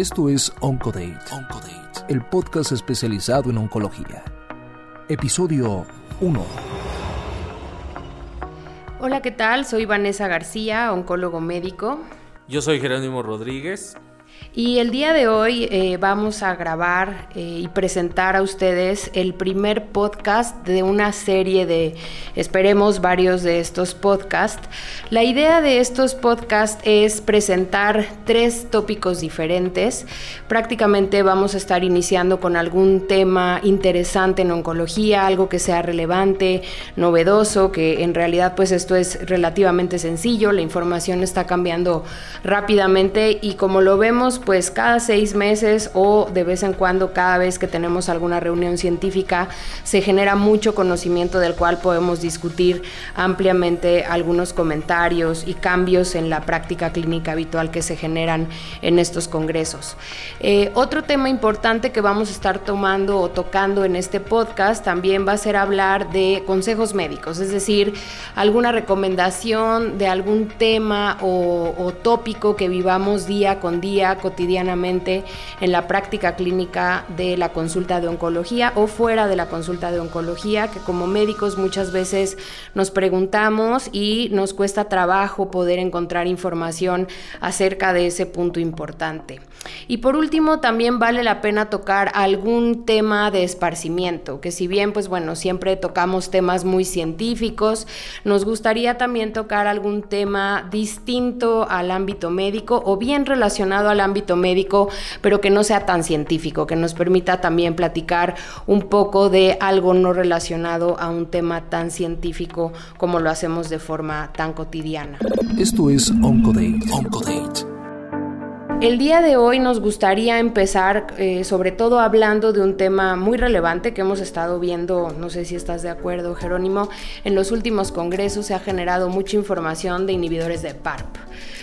Esto es Oncodate, Oncodate, el podcast especializado en oncología. Episodio 1. Hola, ¿qué tal? Soy Vanessa García, oncólogo médico. Yo soy Jerónimo Rodríguez, y el día de hoy eh, vamos a grabar eh, y presentar a ustedes el primer podcast de una serie de, esperemos, varios de estos podcasts. La idea de estos podcasts es presentar tres tópicos diferentes. Prácticamente vamos a estar iniciando con algún tema interesante en oncología, algo que sea relevante, novedoso, que en realidad pues esto es relativamente sencillo, la información está cambiando rápidamente y como lo vemos pues cada seis meses o de vez en cuando, cada vez que tenemos alguna reunión científica, se genera mucho conocimiento del cual podemos discutir ampliamente algunos comentarios y cambios en la práctica clínica habitual que se generan en estos congresos. Eh, otro tema importante que vamos a estar tomando o tocando en este podcast también va a ser hablar de consejos médicos, es decir, alguna recomendación de algún tema o, o tópico que vivamos día con día, cotidianamente en la práctica clínica de la consulta de oncología o fuera de la consulta de oncología, que como médicos muchas veces nos preguntamos y nos cuesta trabajo poder encontrar información acerca de ese punto importante. Y por último, también vale la pena tocar algún tema de esparcimiento, que si bien, pues bueno, siempre tocamos temas muy científicos, nos gustaría también tocar algún tema distinto al ámbito médico o bien relacionado al ámbito médico, pero que no sea tan científico, que nos permita también platicar un poco de algo no relacionado a un tema tan científico como lo hacemos de forma tan cotidiana. Esto es Oncodate. Oncodate. El día de hoy nos gustaría empezar eh, sobre todo hablando de un tema muy relevante que hemos estado viendo, no sé si estás de acuerdo Jerónimo, en los últimos congresos se ha generado mucha información de inhibidores de PARP.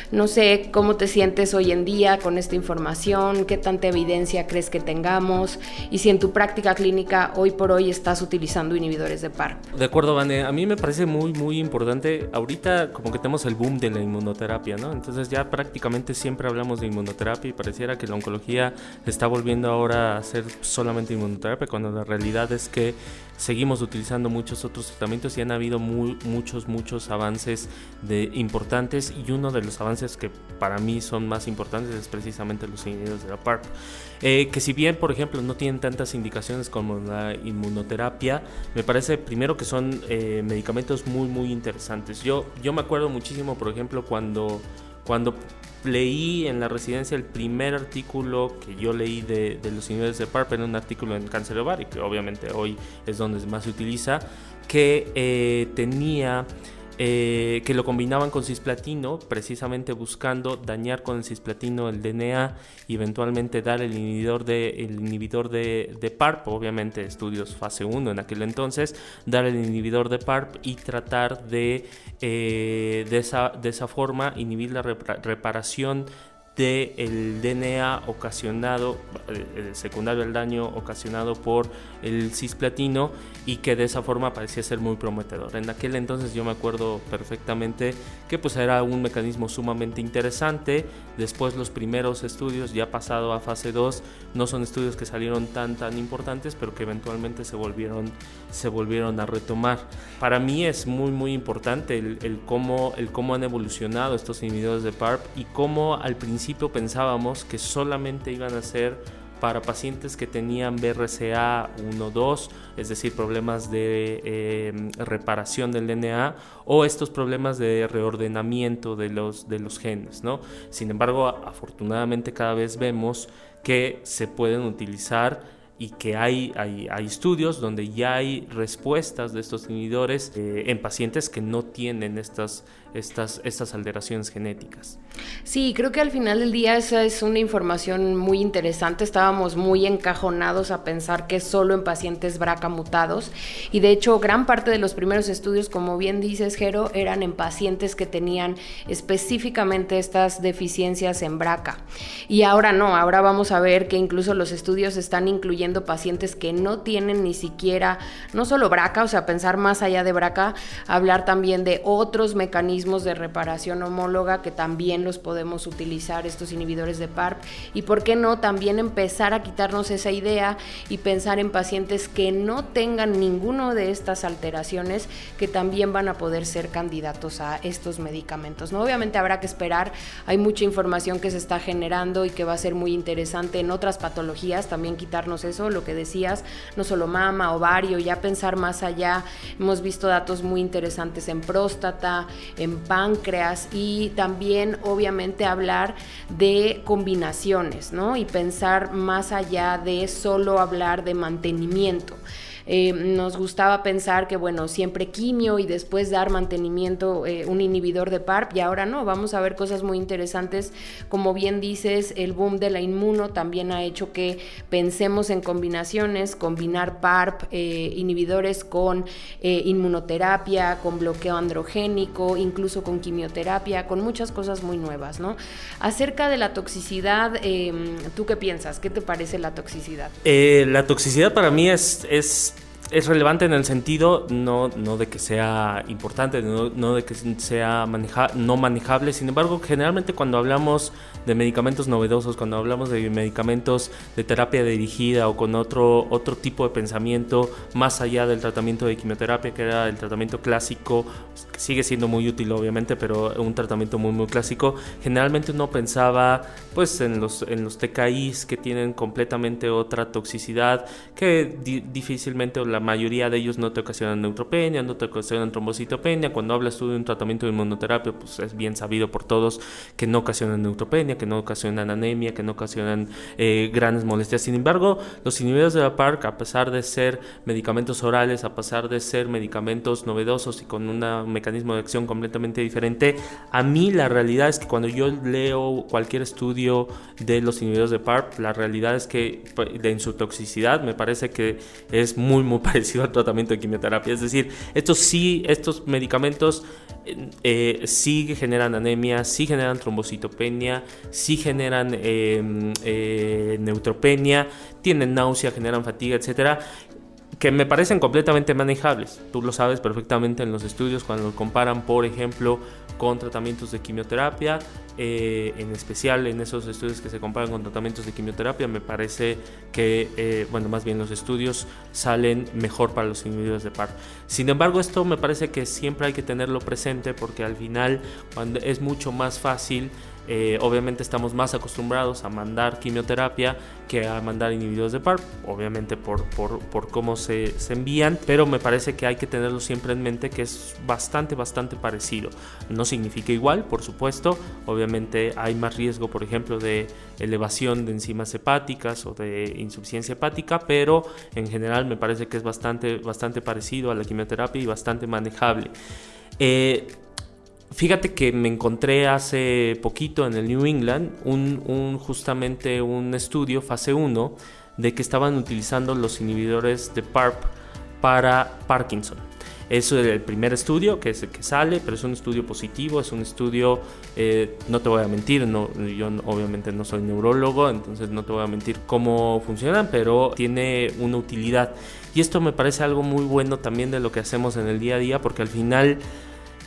No sé cómo te sientes hoy en día con esta información, qué tanta evidencia crees que tengamos y si en tu práctica clínica hoy por hoy estás utilizando inhibidores de PARP. De acuerdo, Vane, a mí me parece muy, muy importante. Ahorita como que tenemos el boom de la inmunoterapia, ¿no? Entonces ya prácticamente siempre hablamos de inmunoterapia y pareciera que la oncología está volviendo ahora a ser solamente inmunoterapia, cuando la realidad es que seguimos utilizando muchos otros tratamientos y han habido muchos, muchos avances de, importantes y uno de los avances que para mí son más importantes es precisamente los inhibidores de la PARP. Eh, que si bien, por ejemplo, no tienen tantas indicaciones como la inmunoterapia, me parece primero que son eh, medicamentos muy, muy interesantes. Yo, yo me acuerdo muchísimo, por ejemplo, cuando, cuando leí en la residencia el primer artículo que yo leí de, los inhibidores de PARP en un artículo en cáncer ovario, que obviamente hoy es donde más se utiliza, que eh, tenía eh, que lo combinaban con cisplatino, precisamente buscando dañar con el cisplatino el DNA y eventualmente dar el inhibidor de, el inhibidor de, PARP, obviamente estudios fase 1 en aquel entonces, dar el inhibidor de PARP y tratar de, eh, de, esa, de esa forma inhibir la reparación del DNA ocasionado, eh, secundario al daño ocasionado por el cisplatino y que de esa forma parecía ser muy prometedor. En aquel entonces yo me acuerdo perfectamente que pues era un mecanismo sumamente interesante. Después los primeros estudios ya pasado a fase 2 no son estudios que salieron tan tan importantes, pero que eventualmente se volvieron se volvieron a retomar. Para mí es muy muy importante el, el cómo el cómo han evolucionado estos inhibidores de PARP y cómo al principio pensábamos que solamente iban a ser para pacientes que tenían BRCA 1-2, es decir, problemas de em, reparación del DNA o estos problemas de reordenamiento de los, de los genes. ¿no? Sin embargo, afortunadamente cada vez vemos que se pueden utilizar y que hay, hay, hay, estudios donde ya hay respuestas de estos inhibidores eh, en pacientes que no tienen estas, estas, estas alteraciones genéticas. Sí, creo que al final del día esa es una información muy interesante. Estábamos muy encajonados a pensar que solo en pacientes BRCA mutados y de hecho gran parte de los primeros estudios, como bien dices, Jero, eran en pacientes que tenían específicamente estas deficiencias en BRCA. Y ahora no, ahora vamos a ver que incluso los estudios están incluyendo pacientes que no tienen ni siquiera, no solo BRCA, o sea, pensar más allá de BRCA, hablar también de otros mecanismos de reparación homóloga que también los podemos utilizar estos inhibidores de PARP y por qué no también empezar a quitarnos esa idea y pensar en pacientes que no tengan ninguno de estas alteraciones que también van a poder ser candidatos a estos medicamentos. ¿no? Obviamente habrá que esperar, hay mucha información que se está generando y que va a ser muy interesante en otras patologías, también quitarnos eso, lo que decías, no solo mama, ovario, ya pensar más allá. Hemos visto datos muy interesantes en próstata, en páncreas y también obviamente hablar de combinaciones, ¿no? Y pensar más allá de solo hablar de mantenimiento. Eh, nos gustaba pensar que, bueno, siempre quimio y después dar mantenimiento, eh, un inhibidor de PARP, y ahora no, vamos a ver cosas muy interesantes. Como bien dices, el boom de la inmuno también ha hecho que pensemos en combinaciones, combinar PARP, eh, inhibidores con inmunoterapia, con bloqueo androgénico, incluso con quimioterapia, con muchas cosas muy nuevas, ¿no? Acerca de la toxicidad, em, ¿tú qué piensas? ¿Qué te parece la toxicidad? la toxicidad para mí es, es es relevante en el sentido no, no de que sea importante, no, de que sea no manejable, sin embargo, generalmente cuando hablamos de medicamentos novedosos, cuando hablamos de medicamentos de terapia dirigida o con otro, otro tipo de pensamiento más allá del tratamiento de quimioterapia, que era el tratamiento clásico, sigue siendo muy útil obviamente, pero un tratamiento muy muy clásico, generalmente uno pensaba pues en los, en los TKIs que tienen completamente otra toxicidad, que difícilmente la mayoría de ellos no te ocasionan neutropenia, no te ocasionan trombocitopenia, cuando hablas tú de un tratamiento de inmunoterapia, pues es bien sabido por todos que no ocasionan neutropenia, que no ocasionan anemia, que no ocasionan eh, grandes molestias. Sin embargo, los inhibidores de la PARC, a pesar de ser medicamentos orales, a pesar de ser medicamentos novedosos y con un mecanismo de acción completamente diferente, a mí la realidad es que cuando yo leo cualquier estudio de los inhibidores de PARP, la realidad es que pues, en su toxicidad me parece que es muy muy parecido al tratamiento de quimioterapia. Es decir, estos sí, estos medicamentos eh, sí generan anemia, sí generan trombocitopenia, sí generan em, eh, neutropenia, tienen náusea, generan fatiga, etcétera que me parecen completamente manejables. Tú lo sabes perfectamente en los estudios cuando comparan, por ejemplo, con tratamientos de quimioterapia, eh, en especial en esos estudios que se comparan con tratamientos de quimioterapia, me parece que, eh, bueno, más bien los estudios salen mejor para los inhibidores de PAR. Sin embargo, esto me parece que siempre hay que tenerlo presente porque al final cuando es mucho más fácil eh, obviamente estamos más acostumbrados a mandar quimioterapia que a mandar inhibidores de PARP, obviamente por, por, por cómo se, se, envían, pero me parece que hay que tenerlo siempre en mente que es bastante, bastante parecido. No significa igual, por supuesto, obviamente hay más riesgo, por ejemplo, de elevación de enzimas hepáticas o de insuficiencia hepática, pero en general me parece que es bastante, bastante parecido a la quimioterapia y bastante manejable. Eh, Fíjate que me encontré hace poquito en el New England un, justamente un estudio, fase 1, de que estaban utilizando los inhibidores de PARP para Parkinson. Es el primer estudio que, es el que sale, pero es un estudio positivo, es un estudio, eh, no te voy a mentir, yo obviamente no soy neurólogo, entonces no te voy a mentir cómo funcionan, pero tiene una utilidad. Y esto me parece algo muy bueno también de lo que hacemos en el día a día, porque al final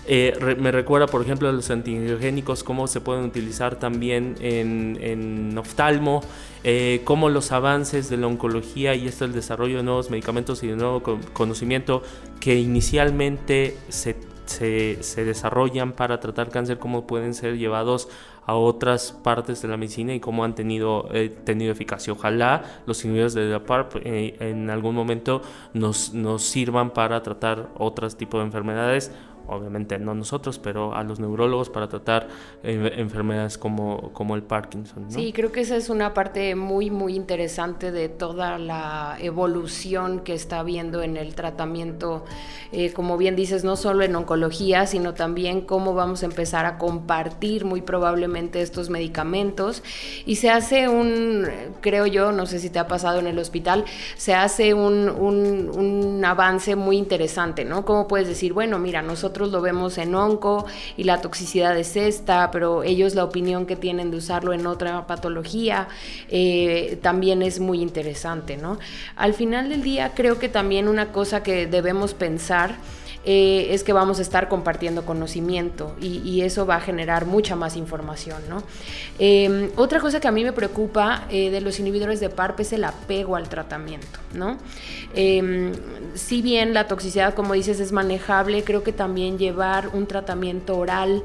eh, me recuerda, por ejemplo, los antiangiogénicos, cómo se pueden utilizar también en, en oftalmo, eh, cómo los avances de la oncología y esto el desarrollo de nuevos medicamentos y de nuevo conocimiento que inicialmente se, se, desarrollan para tratar cáncer, cómo pueden ser llevados a otras partes de la medicina y cómo han tenido, eh, tenido eficacia. Ojalá los inhibidores de la PARP en algún momento nos, nos sirvan para tratar otros tipos de enfermedades obviamente no nosotros, pero a los neurólogos para tratar eh, enfermedades como, como el Parkinson. Sí, creo que esa es una parte muy, muy interesante de toda la evolución que está habiendo en el tratamiento, eh, como bien dices, no solo en oncología, sino también cómo vamos a empezar a compartir muy probablemente estos medicamentos. Y se hace un, creo yo, no sé si te ha pasado en el hospital, se hace un, un, un avance muy interesante, ¿no? ¿Cómo puedes decir, bueno, mira, nosotros lo vemos en onco y la toxicidad es esta, pero ellos la opinión que tienen de usarlo en otra patología eh, también es muy interesante, ¿no? Al final del día creo que también una cosa que debemos pensar eh, es que vamos a estar compartiendo conocimiento y, eso va a generar mucha más información. ¿no? Em, otra cosa que a mí me preocupa eh, de los inhibidores de PARP es el apego al tratamiento. ¿no? Em, si bien la toxicidad, como dices, es manejable, creo que también llevar un tratamiento oral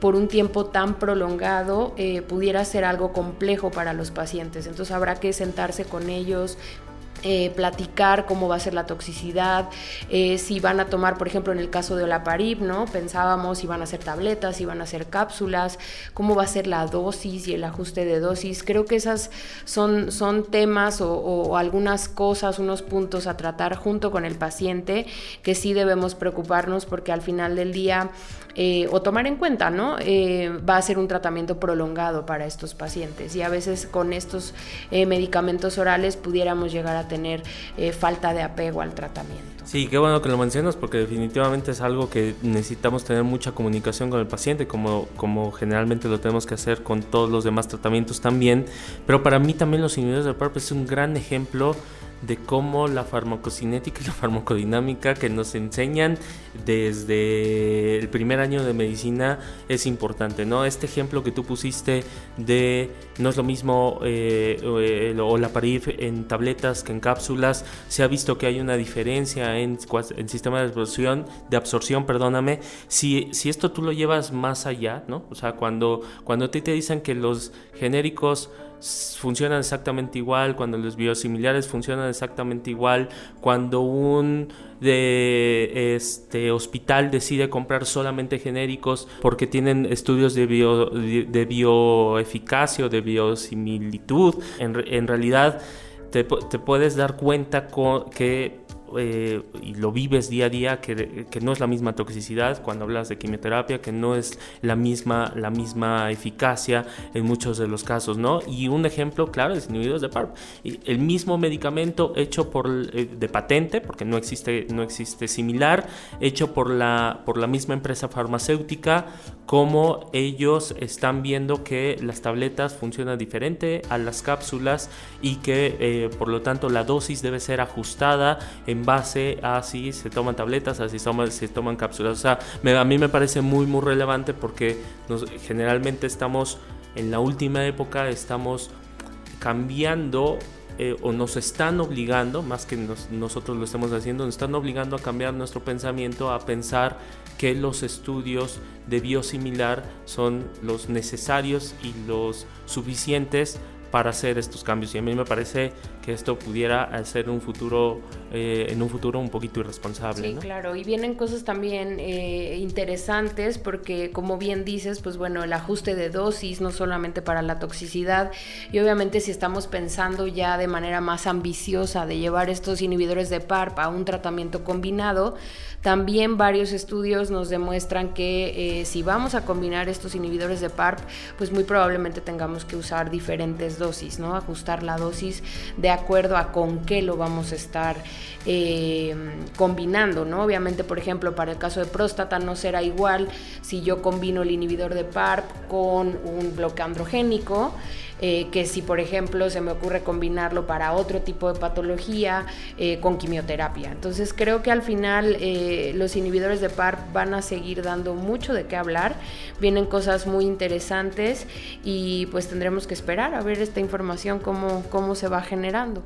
por un tiempo tan prolongado eh, pudiera ser algo complejo para los pacientes. Entonces habrá que sentarse con ellos, eh, platicar cómo va a ser la toxicidad, eh, si van a tomar, por ejemplo, en el caso de Olaparib, ¿no? Pensábamos si van a ser tabletas, si van a ser cápsulas, cómo va a ser la dosis y el ajuste de dosis. Creo que esas son, son temas o, algunas cosas, unos puntos a tratar junto con el paciente que sí debemos preocuparnos porque al final del día eh, o tomar en cuenta, ¿no? va a ser un tratamiento prolongado para estos pacientes y a veces con estos medicamentos orales pudiéramos llegar a tener eh, falta de apego al tratamiento. Sí, qué bueno que lo mencionas porque definitivamente es algo que necesitamos tener mucha comunicación con el paciente, como, como generalmente lo tenemos que hacer con todos los demás tratamientos también. Pero para mí también los inhibidores del PARP es un gran ejemplo de cómo la farmacocinética y la farmacodinámica que nos enseñan desde el primer año de medicina es importante, ¿no? Este ejemplo que tú pusiste de no es lo mismo eh, o la parif en tabletas que en cápsulas, se ha visto que hay una diferencia en, el sistema de absorción, de absorción, perdóname, si, si esto tú lo llevas más allá, ¿no? O sea, cuando, cuando te, te dicen que los genéricos funcionan exactamente igual, cuando los biosimilares funcionan exactamente igual, cuando un este hospital decide comprar solamente genéricos porque tienen estudios de, bio, de, bioeficacia o de biosimilitud, en, en realidad te, te, puedes dar cuenta que eh, y lo vives día a día, que, que, no es la misma toxicidad cuando hablas de quimioterapia, que no es la misma, la misma eficacia en muchos de los casos, ¿no? Y un ejemplo claro es inhibidores de PARP. El mismo medicamento hecho por, eh, de patente, porque no existe, no existe similar, hecho por la, por la misma empresa farmacéutica, como ellos están viendo que las tabletas funcionan diferente a las cápsulas y que eh, por lo tanto la dosis debe ser ajustada en en base a si se toman tabletas, a si se toman cápsulas. O sea, a mí me parece muy, muy relevante porque generalmente estamos en la última época, estamos cambiando eh, o nos están obligando, más que nosotros lo estamos haciendo, nos están obligando a cambiar nuestro pensamiento, a pensar que los estudios de biosimilar son los necesarios y los suficientes para hacer estos cambios y a mí me parece que esto pudiera ser un futuro eh, en un futuro un poquito irresponsable. Sí, claro, y vienen cosas también eh, interesantes porque como bien dices, pues bueno, el ajuste de dosis no solamente para la toxicidad y obviamente si estamos pensando ya de manera más ambiciosa de llevar estos inhibidores de PARP a un tratamiento combinado, también varios estudios nos demuestran que eh, si vamos a combinar estos inhibidores de PARP, pues muy probablemente tengamos que usar diferentes dosis, ¿no? Ajustar la dosis de acuerdo a con qué lo vamos a estar eh, combinando, ¿no? Obviamente, por ejemplo, para el caso de próstata no será igual si yo combino el inhibidor de PARP con un bloque androgénico. Eh, que si por ejemplo se me ocurre combinarlo para otro tipo de patología eh, con quimioterapia. Entonces creo que al final eh, los inhibidores de PARP van a seguir dando mucho de qué hablar, vienen cosas muy interesantes y pues tendremos que esperar a ver esta información cómo, cómo se va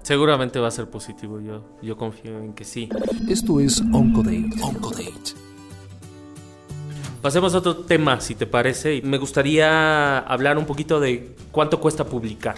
Seguramente va a ser positivo, yo, yo confío en que sí. Esto es Oncodate. Oncodate. Pasemos a otro tema, si te parece. Me gustaría hablar un poquito de cuánto cuesta publicar.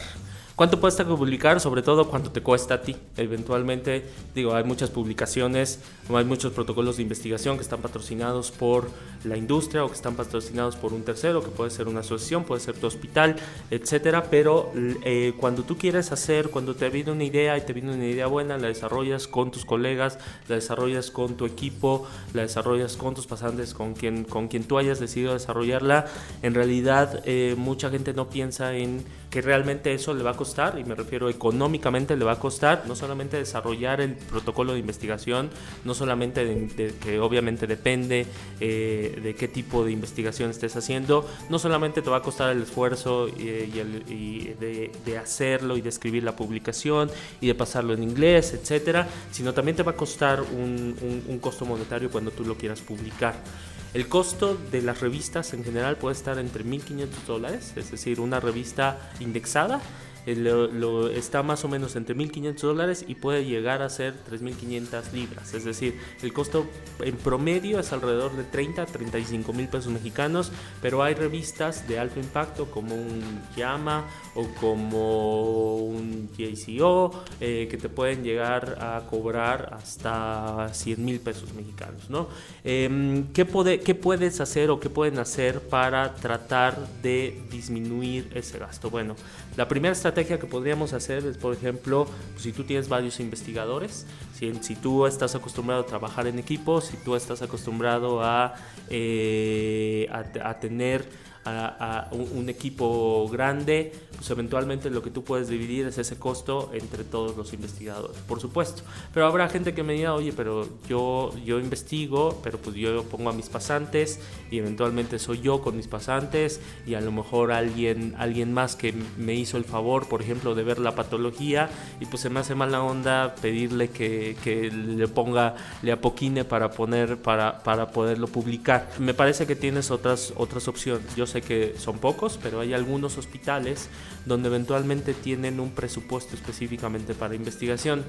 ¿Cuánto cuesta publicar? Sobre todo, ¿cuánto te cuesta a ti? Eventualmente, digo, hay muchas publicaciones, hay muchos protocolos de investigación que están patrocinados por la industria o que están patrocinados por un tercero, que puede ser una asociación, puede ser tu hospital, etcétera. Pero eh, cuando tú quieres hacer, cuando te viene una idea y te viene una idea buena, la desarrollas con tus colegas, la desarrollas con tu equipo, la desarrollas con tus pasantes, con quien, con quien tú hayas decidido desarrollarla. En realidad, eh, mucha gente no piensa en que realmente eso le va a costar, y me refiero económicamente le va a costar, no solamente desarrollar el protocolo de investigación, no solamente que obviamente depende eh, de qué tipo de investigación estés haciendo, no solamente te va a costar el esfuerzo y, de, hacerlo y de escribir la publicación y de pasarlo en inglés, etcétera, sino también te va a costar un, un costo monetario cuando tú lo quieras publicar. El costo de las revistas en general puede estar entre 1.500 dólares, es decir, una revista indexada eh, lo, está más o menos entre 1.500 dólares y puede llegar a ser 3.500 libras. Es decir, el costo en promedio es alrededor de 30 a 35 mil pesos mexicanos, pero hay revistas de alto impacto como un Yama o como un JCO eh, que te pueden llegar a cobrar hasta 100 mil pesos mexicanos. ¿no? Em, ¿qué, ¿Qué puedes hacer o qué pueden hacer para tratar de disminuir ese gasto? Bueno, la primera estrategia que podríamos hacer es, por ejemplo, si tú tienes varios investigadores, si, si, tú estás acostumbrado a trabajar en equipo, si tú estás acostumbrado a, eh, a tener a, un, equipo grande, pues eventualmente lo que tú puedes dividir es ese costo entre todos los investigadores, por supuesto. Pero habrá gente que me diga, oye, pero yo, yo investigo, pero pues yo pongo a mis pasantes y eventualmente soy yo con mis pasantes y a lo mejor alguien, alguien más que me hizo el favor, por ejemplo, de ver la patología y pues se me hace mala onda pedirle que, que le ponga, le apoquine para poner, para, para poderlo publicar. Me parece que tienes otras, otras opciones. Yo sé que son pocos, pero hay algunos hospitales donde eventualmente tienen un presupuesto específicamente para investigación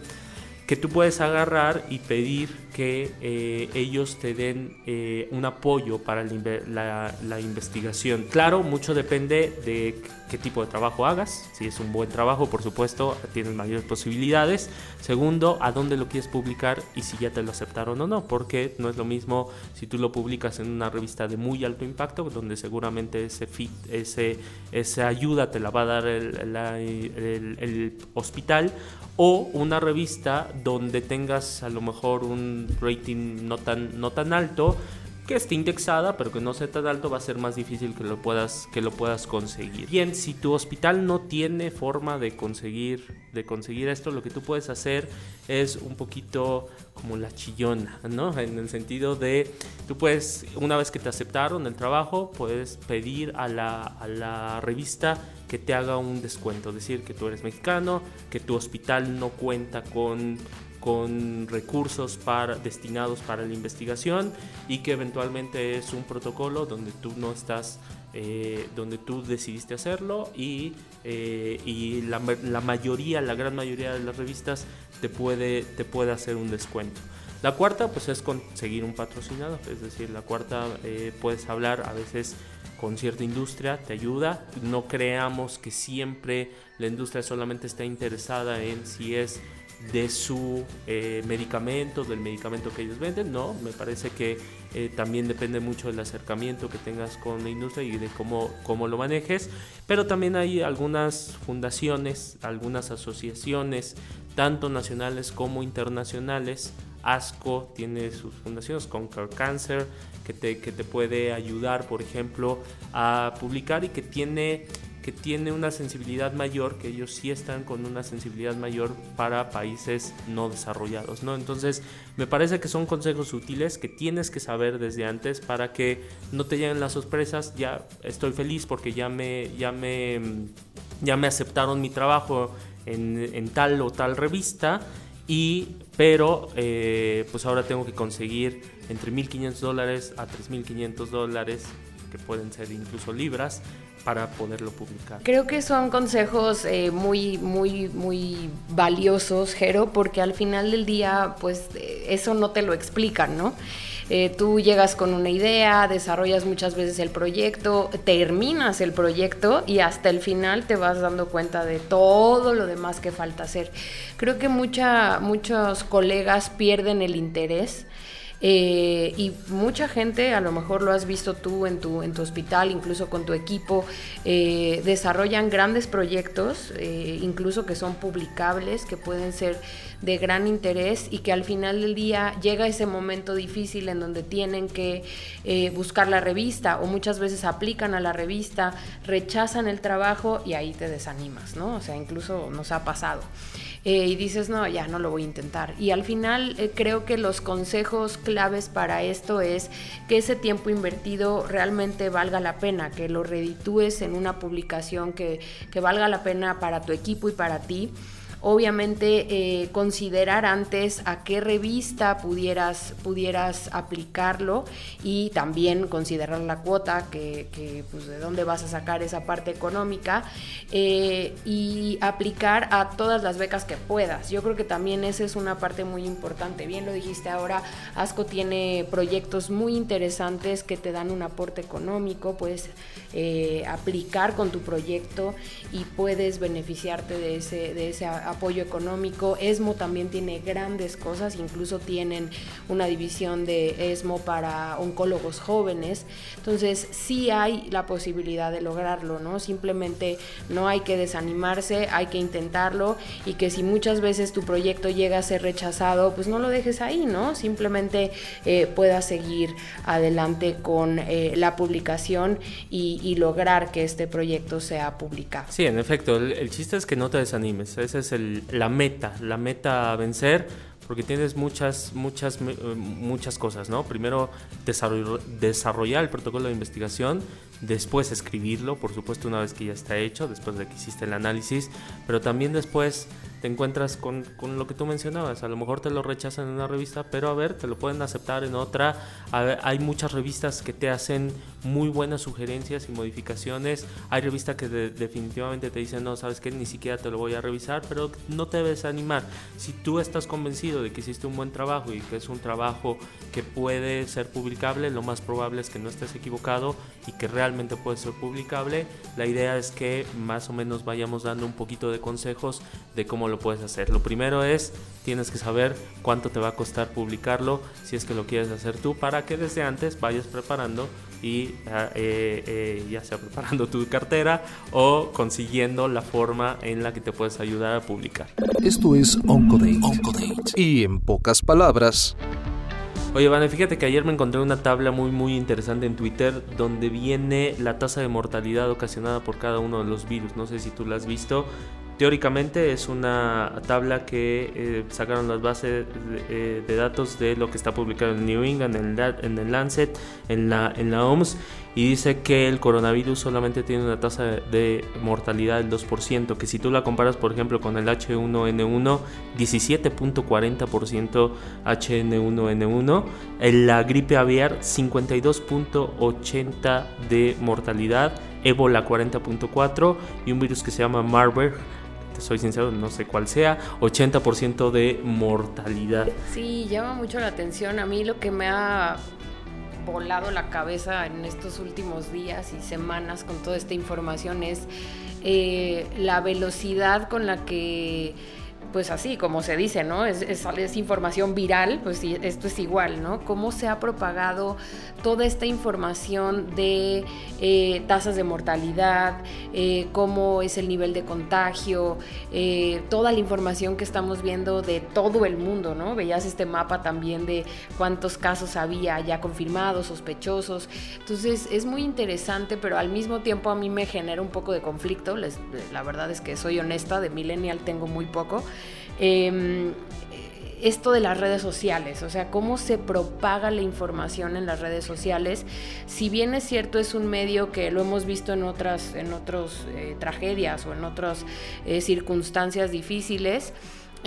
que tú puedes agarrar y pedir que eh, ellos te den eh, un apoyo para la, investigación. Claro, mucho depende de qué tipo de trabajo hagas. Si es un buen trabajo, por supuesto, tienes mayores posibilidades. Segundo, a dónde lo quieres publicar y si ya te lo aceptaron o no, porque no es lo mismo si tú lo publicas en una revista de muy alto impacto, donde seguramente ese fit, ese, esa ayuda te la va a dar el, el hospital, o una revista donde tengas a lo mejor un rating no tan, no tan alto, que esté indexada, pero que no sea tan alto, va a ser más difícil que lo puedas, que lo puedas conseguir. Bien, si tu hospital no tiene forma de conseguir, de conseguir esto, lo que tú puedes hacer es un poquito como la chillona, ¿no? En el sentido de, tú puedes, una vez que te aceptaron el trabajo, puedes pedir a la, a la revista que te haga un descuento, decir que tú eres mexicano, que tu hospital no cuenta con con recursos para, destinados para la investigación y que eventualmente es un protocolo donde tú no estás, eh, donde tú decidiste hacerlo y, eh, y la, la, mayoría, la gran mayoría de las revistas te puede, te puede hacer un descuento. La cuarta pues es conseguir un patrocinador, es decir, la cuarta eh, puedes hablar a veces con cierta industria, te ayuda. No creamos que siempre la industria solamente está interesada en si es de su eh, medicamento, del medicamento que ellos venden, no, me parece que eh, también depende mucho del acercamiento que tengas con la industria y de cómo, cómo lo manejes, pero también hay algunas fundaciones, algunas asociaciones, tanto nacionales como internacionales, ASCO tiene sus fundaciones, Conquer Cancer, que te, que te puede ayudar, por ejemplo, a publicar y que tiene que tiene una sensibilidad mayor, que ellos sí están con una sensibilidad mayor para países no desarrollados, ¿no? Entonces, me parece que son consejos útiles que tienes que saber desde antes para que no te lleguen las sorpresas. Ya estoy feliz porque ya me, ya me, ya me aceptaron mi trabajo en, tal o tal revista y pero eh, pues ahora tengo que conseguir entre 1.500 dólares a 3.500 dólares que pueden ser incluso libras para poderlo publicar. Creo que son consejos eh, muy, muy, muy valiosos, Jero, porque al final del día, pues eh, eso no te lo explican, ¿no? Eh, tú llegas con una idea, desarrollas muchas veces el proyecto, terminas el proyecto y hasta el final te vas dando cuenta de todo lo demás que falta hacer. Creo que mucha, muchos colegas pierden el interés eh, y mucha gente, a lo mejor lo has visto tú en tu, hospital, incluso con tu equipo, eh, desarrollan grandes proyectos, eh, incluso que son publicables, que pueden ser de gran interés y que al final del día llega ese momento difícil en donde tienen que buscar la revista o muchas veces aplican a la revista, rechazan el trabajo y ahí te desanimas, ¿no? O sea, incluso nos ha pasado. Eh, y dices, no, ya no lo voy a intentar. Y al final eh, creo que los consejos claves para esto es que ese tiempo invertido realmente valga la pena, que lo reditúes en una publicación que, que valga la pena para tu equipo y para ti obviamente eh, considerar antes a qué revista pudieras, pudieras aplicarlo y también considerar la cuota, que, pues, de dónde vas a sacar esa parte económica eh, y aplicar a todas las becas que puedas. Yo creo que también esa es una parte muy importante. Bien lo dijiste ahora, ASCO tiene proyectos muy interesantes que te dan un aporte económico, puedes eh, aplicar con tu proyecto y puedes beneficiarte de ese, de ese aporte apoyo económico. ESMO también tiene grandes cosas, incluso tienen una división de ESMO para oncólogos jóvenes. Entonces sí hay la posibilidad de lograrlo, ¿no? Simplemente no hay que desanimarse, hay que intentarlo y que si muchas veces tu proyecto llega a ser rechazado, pues no lo dejes ahí, ¿no? Simplemente eh, puedas seguir adelante con eh, la publicación y, lograr que este proyecto sea publicado. Sí, en efecto, el, el chiste es que no te desanimes, ese es el la meta, la meta a vencer, porque tienes muchas, muchas, eh, muchas cosas, ¿no? Primero desarrollar el protocolo de investigación, después escribirlo, por supuesto una vez que ya está hecho, después de que hiciste el análisis, pero también después te encuentras con, con, lo que tú mencionabas. A lo mejor te lo rechazan en una revista, pero a ver, te lo pueden aceptar en otra. hay muchas revistas que te hacen muy buenas sugerencias y modificaciones. Hay revistas que definitivamente te dicen, no, sabes que ni siquiera te lo voy a revisar, pero no te debes animar. Si tú estás convencido de que hiciste un buen trabajo y que es un trabajo que puede ser publicable, lo más probable es que no estés equivocado y que realmente puede ser publicable. La idea es que más o menos vayamos dando un poquito de consejos de cómo lo puedes hacer. Lo primero es, tienes que saber cuánto te va a costar publicarlo, si es que lo quieres hacer tú, para que desde antes vayas preparando y ah, eh, eh, ya sea preparando tu cartera o consiguiendo la forma en la que te puedes ayudar a publicar. Esto es Oncodate. Y en pocas palabras... Oye, Vane, fíjate que ayer me encontré una tabla muy muy interesante en Twitter donde viene la tasa de mortalidad ocasionada por cada uno de los virus. No sé si tú la has visto. Teóricamente es una tabla que eh, sacaron las bases eh, de, datos de lo que está publicado en New England, en el, Lancet, en la, en la OMS, y dice que el coronavirus solamente tiene una tasa de mortalidad del 2%, que si tú la comparas por ejemplo con el H1N1, 17.40% H1N1, en la gripe aviar 52.80% de mortalidad, ébola 40.4% y un virus que se llama Marburg soy sincero, no sé cuál sea, 80% de mortalidad. Sí, llama mucho la atención. A mí lo que me ha volado la cabeza en estos últimos días y semanas con toda esta información es eh, la velocidad con la que pues así, como se dice, ¿no? Es, es, información viral, pues esto es igual, ¿no? Cómo se ha propagado toda esta información de eh, tasas de mortalidad, eh, cómo es el nivel de contagio, eh, toda la información que estamos viendo de todo el mundo, ¿no? Veías este mapa también de cuántos casos había ya confirmados, sospechosos. Entonces es muy interesante, pero al mismo tiempo a mí me genera un poco de conflicto. la verdad es que soy honesta, de millennial tengo muy poco. Em, esto de las redes sociales, o sea, cómo se propaga la información en las redes sociales. Si bien es cierto, es un medio que lo hemos visto en otras, en otras eh, tragedias o en otras eh, circunstancias difíciles,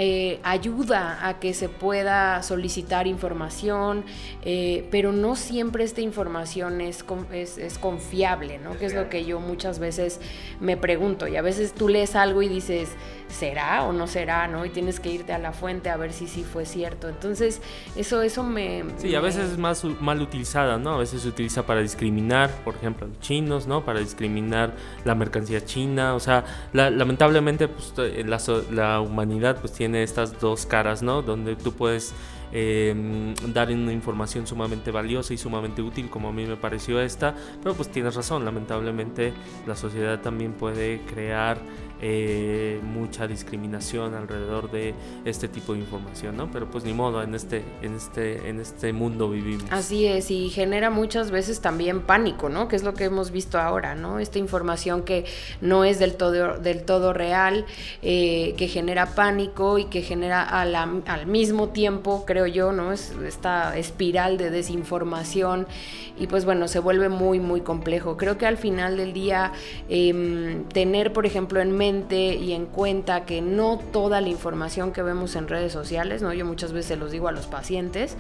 eh, ayuda a que se pueda solicitar información, eh, pero no siempre esta información es, es, confiable, ¿no? Que es lo que yo muchas veces me pregunto. Y a veces tú lees algo y dices, ¿será o no será? ¿no? Y tienes que irte a la fuente a ver si sí fue cierto. Entonces, eso, eso me... Sí, a veces es más mal utilizada, ¿no? A veces se utiliza para discriminar, por ejemplo, a los chinos, ¿no? Para discriminar la mercancía china. O sea, lamentablemente, pues, la, la humanidad pues tiene estas dos caras, ¿no? Donde tú puedes em, dar una información sumamente valiosa y sumamente útil como a mí me pareció esta, pero pues tienes razón, lamentablemente la sociedad también puede crear eh, mucha discriminación alrededor de este tipo de información, ¿no? Pero pues ni modo, en este, en este, en este mundo vivimos. Así es, y genera muchas veces también pánico, ¿no? Que es lo que hemos visto ahora, ¿no? Esta información que no es del todo, del todo real, eh, que genera pánico y que genera al mismo tiempo, creo yo, ¿no? Es esta espiral de desinformación y pues bueno, se vuelve muy, muy complejo. Creo que al final del día, em, tener, por ejemplo, en y en cuenta que no toda la información que vemos en redes sociales, ¿no? yo muchas veces los digo a los pacientes,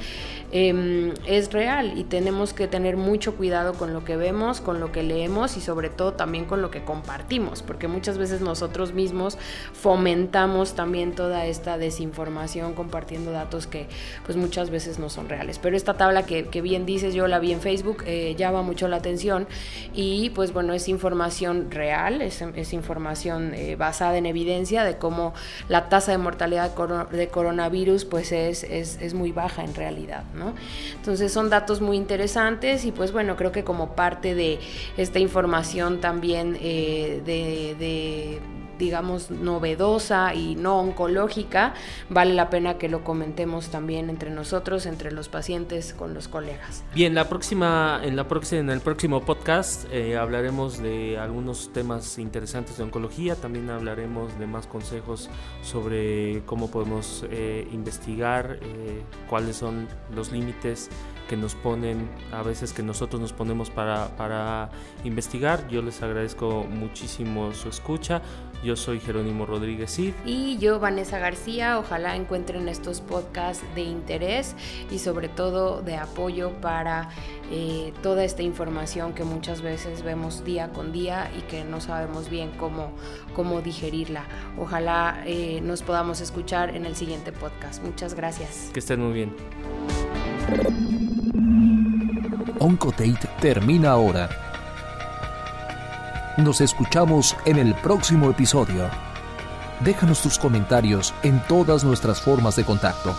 em, es real y tenemos que tener mucho cuidado con lo que vemos, con lo que leemos y sobre todo también con lo que compartimos, porque muchas veces nosotros mismos fomentamos también toda esta desinformación compartiendo datos que pues muchas veces no son reales. Pero esta tabla que, bien dices, yo la vi en Facebook, eh, llama mucho la atención y pues bueno, es información real, es, es información eh, basada en evidencia de cómo la tasa de mortalidad de coronavirus pues es, es, muy baja en realidad, ¿no? Entonces son datos muy interesantes y pues bueno, creo que como parte de esta información también eh, de digamos, novedosa y no oncológica, vale la pena que lo comentemos también entre nosotros, entre los pacientes, con los colegas. Bien, la próxima, en, la próxima, en el próximo podcast eh, hablaremos de algunos temas interesantes de oncología, también hablaremos de más consejos sobre cómo podemos eh, investigar, eh, cuáles son los límites que nos ponen, a veces que nosotros nos ponemos para, para investigar. Yo les agradezco muchísimo su escucha. Yo soy Jerónimo Rodríguez Cid. Y yo, Vanessa García. Ojalá encuentren estos podcasts de interés y sobre todo de apoyo para eh, toda esta información que muchas veces vemos día con día y que no sabemos bien cómo, cómo digerirla. Ojalá eh, nos podamos escuchar en el siguiente podcast. Muchas gracias. Que estén muy bien. Oncodate termina ahora. Nos escuchamos en el próximo episodio. Déjanos tus comentarios en todas nuestras formas de contacto.